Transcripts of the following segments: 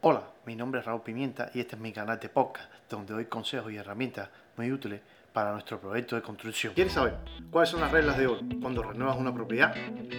Hola, mi nombre es Raúl Pimienta y este es mi canal de podcast donde doy consejos y herramientas muy útiles para nuestro proyecto de construcción. ¿Quieres saber cuáles son las reglas de oro cuando renuevas una propiedad?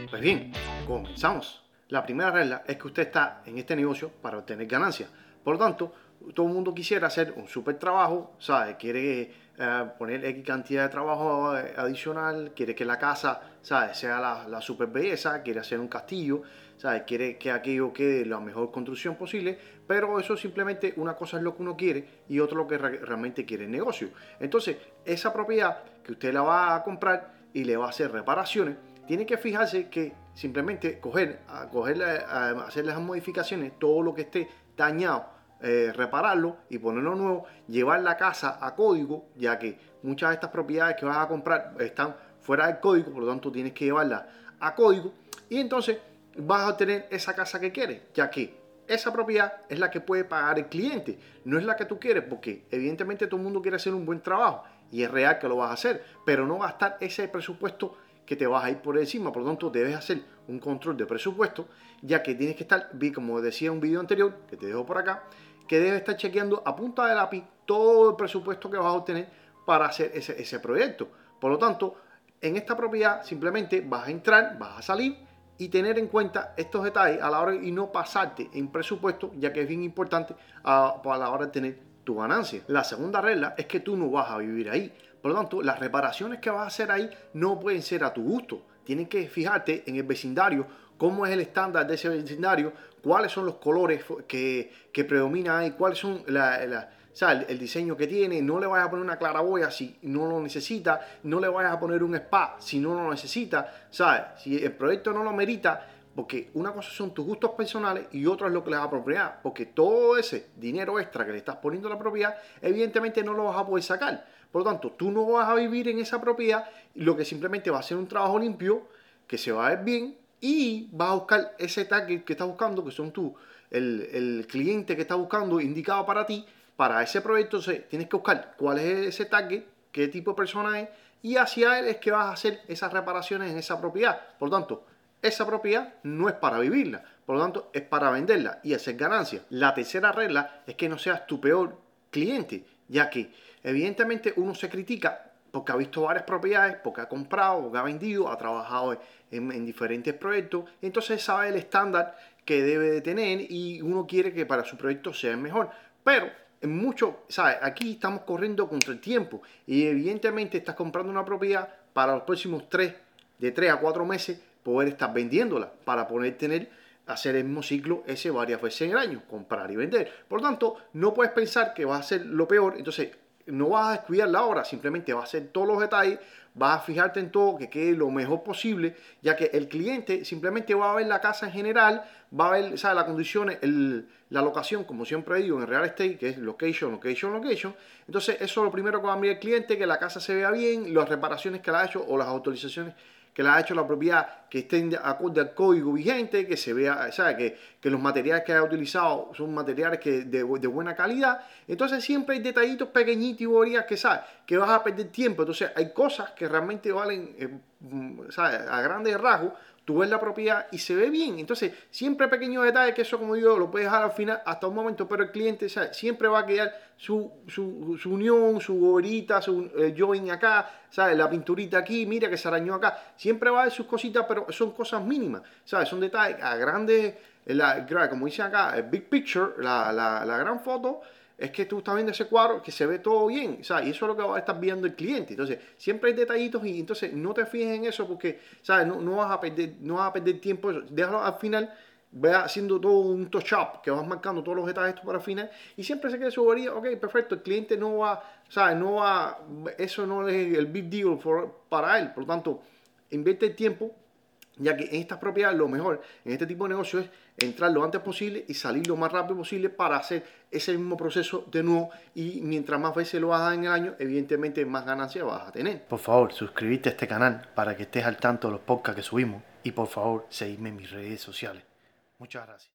Pues bien, comenzamos. La primera regla es que usted está en este negocio para obtener ganancias. Por lo tanto, todo el mundo quisiera hacer un super trabajo, ¿sabe? Quiere eh, poner X cantidad de trabajo eh, adicional, quiere que la casa, ¿sabe? Sea la, super belleza, quiere hacer un castillo, ¿sabe? Quiere que aquello quede la mejor construcción posible, pero eso simplemente una cosa es lo que uno quiere y otro lo que realmente quiere el negocio. Entonces, esa propiedad que usted la va a comprar y le va a hacer reparaciones, tiene que fijarse que simplemente coger, a coger, a hacer las modificaciones, todo lo que esté dañado, eh, repararlo y ponerlo nuevo, llevar la casa a código, ya que muchas de estas propiedades que vas a comprar están fuera del código, por lo tanto tienes que llevarla a código y entonces vas a obtener esa casa que quieres, ya que esa propiedad es la que puede pagar el cliente, no es la que tú quieres, porque evidentemente todo el mundo quiere hacer un buen trabajo y es real que lo vas a hacer, pero no estar ese presupuesto que te vas a ir por encima. Por lo tanto, debes hacer un control de presupuesto, ya que tienes que estar, como decía en un video anterior, que te dejo por acá, que debes estar chequeando a punta de lápiz todo el presupuesto que vas a obtener para hacer ese, ese proyecto. Por lo tanto, en esta propiedad simplemente vas a entrar, vas a salir y tener en cuenta estos detalles a la hora y no pasarte en presupuesto, ya que es bien importante a, a la hora de tener tu ganancia. La segunda regla es que tú no vas a vivir ahí. Por lo tanto, las reparaciones que vas a hacer ahí no pueden ser a tu gusto. Tienes que fijarte en el vecindario, cómo es el estándar de ese vecindario, cuáles son los colores que, que predominan ahí, cuáles son el, diseño que tiene. No le vayas a poner una claraboya si no lo necesita, no le vayas a poner un spa si no lo necesita. ¿sabes? Si el proyecto no lo merita, porque una cosa son tus gustos personales y otra es lo que le da propiedad. Porque todo ese dinero extra que le estás poniendo a la propiedad, evidentemente no lo vas a poder sacar. Por lo tanto, tú no vas a vivir en esa propiedad, lo que simplemente va a ser un trabajo limpio, que se va a ver bien y vas a buscar ese tag que estás buscando, que son tú, el, cliente que está buscando indicado para ti, para ese proyecto. Entonces, tienes que buscar cuál es ese tag, qué tipo de persona es, y hacia él es que vas a hacer esas reparaciones en esa propiedad. Por lo tanto, esa propiedad no es para vivirla, por lo tanto, es para venderla y hacer ganancias. La tercera regla es que no seas tu peor cliente, ya que evidentemente uno se critica porque ha visto varias propiedades, porque ha comprado, porque ha vendido, ha trabajado en, diferentes proyectos, entonces sabe el estándar que debe de tener y uno quiere que para su proyecto sea mejor. Pero en mucho, ¿sabes? Aquí estamos corriendo contra el tiempo y evidentemente estás comprando una propiedad para los próximos tres, de tres a cuatro meses, poder estar vendiéndola para poder tener hacer el mismo ciclo ese varias veces en el año, comprar y vender. Por lo tanto, no puedes pensar que va a ser lo peor, entonces no vas a descuidar la hora, simplemente vas a hacer todos los detalles, vas a fijarte en todo, que quede lo mejor posible, ya que el cliente simplemente va a ver la casa en general, va a ver ¿sabes? las condiciones, la locación, como siempre digo en real estate, que es location, location, location. Entonces, eso es lo primero que va a mirar el cliente, que la casa se vea bien, las reparaciones que le ha hecho o las autorizaciones que la ha hecho la propiedad, que estén acorde al código vigente, que se vea, ¿sabe? Que, que los materiales que ha utilizado son materiales que de, de, buena calidad. Entonces siempre hay detallitos pequeñitos y borías que, ¿sabes? Que vas a perder tiempo. Entonces hay cosas que realmente valen, eh, mm, ¿sabes? A grandes rasgos, tú ves la propiedad y se ve bien. Entonces, siempre pequeños detalles que eso, como digo, lo puedes dejar al final hasta un momento, pero el cliente ¿sabes? siempre va a quedar su, su, su unión, su goberita, su eh, join acá, ¿sabes? la pinturita aquí, mira que se arañó acá. Siempre va a haber sus cositas, pero son cosas mínimas, ¿sabes? son detalles a grandes, la, como dice acá, el big picture, la, la, la gran foto es que tú estás viendo ese cuadro que se ve todo bien, ¿sabes? Y eso es lo que va a estar viendo el cliente. Entonces, siempre hay detallitos y entonces no te fijes en eso porque, ¿sabes? No, no vas, a perder, no vas a perder tiempo. Déjalo al final, ve haciendo todo un touch-up, que vas marcando todos los detalles para el final y siempre se quede su bobería, ok, perfecto, el cliente no va, ¿sabes? No va, eso no es el big deal para él. Por lo tanto, invierte el tiempo ya que en estas propiedades lo mejor en este tipo de negocio es entrar lo antes posible y salir lo más rápido posible para hacer ese mismo proceso de nuevo y mientras más veces lo hagas en el año, evidentemente más ganancias vas a tener. Por favor, suscríbete a este canal para que estés al tanto de los podcasts que subimos y por favor, seguidme en mis redes sociales. Muchas gracias.